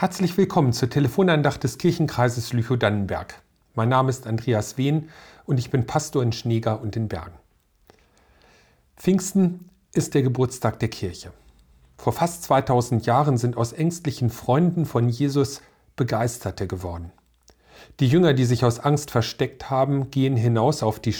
Herzlich willkommen zur Telefonandacht des Kirchenkreises Lüchow-Dannenberg. Mein Name ist Andreas Wehn und ich bin Pastor in Schneeger und den Bergen. Pfingsten ist der Geburtstag der Kirche. Vor fast 2000 Jahren sind aus ängstlichen Freunden von Jesus Begeisterte geworden. Die Jünger, die sich aus Angst versteckt haben, gehen hinaus auf die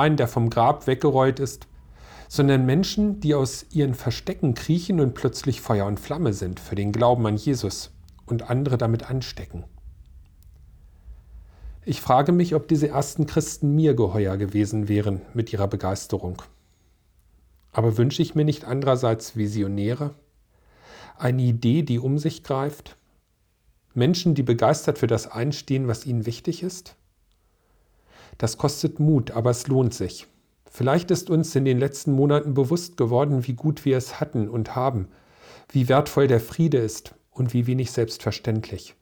Straße der vom Grab weggerollt ist, sondern Menschen, die aus ihren Verstecken kriechen und plötzlich Feuer und Flamme sind für den Glauben an Jesus und andere damit anstecken. Ich frage mich, ob diese ersten Christen mir geheuer gewesen wären mit ihrer Begeisterung. Aber wünsche ich mir nicht andererseits Visionäre? Eine Idee, die um sich greift? Menschen, die begeistert für das einstehen, was ihnen wichtig ist? Das kostet Mut, aber es lohnt sich. Vielleicht ist uns in den letzten Monaten bewusst geworden, wie gut wir es hatten und haben, wie wertvoll der Friede ist und wie wenig selbstverständlich.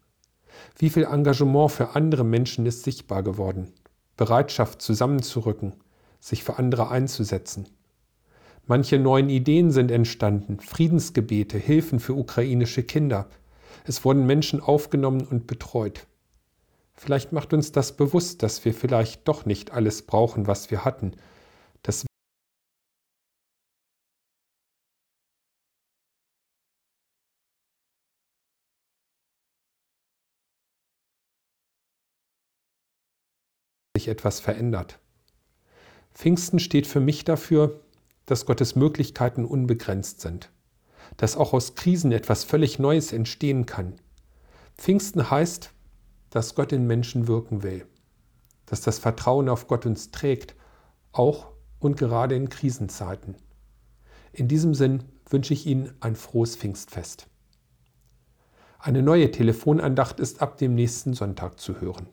Wie viel Engagement für andere Menschen ist sichtbar geworden, Bereitschaft zusammenzurücken, sich für andere einzusetzen. Manche neuen Ideen sind entstanden, Friedensgebete, Hilfen für ukrainische Kinder. Es wurden Menschen aufgenommen und betreut. Vielleicht macht uns das bewusst, dass wir vielleicht doch nicht alles brauchen, was wir hatten. Dass sich etwas verändert. Pfingsten steht für mich dafür, dass Gottes Möglichkeiten unbegrenzt sind, dass auch aus Krisen etwas völlig Neues entstehen kann. Pfingsten heißt, dass Gott in Menschen wirken will, dass das Vertrauen auf Gott uns trägt, auch und gerade in Krisenzeiten. In diesem Sinn wünsche ich Ihnen ein frohes Pfingstfest. Eine neue Telefonandacht ist ab dem nächsten Sonntag zu hören.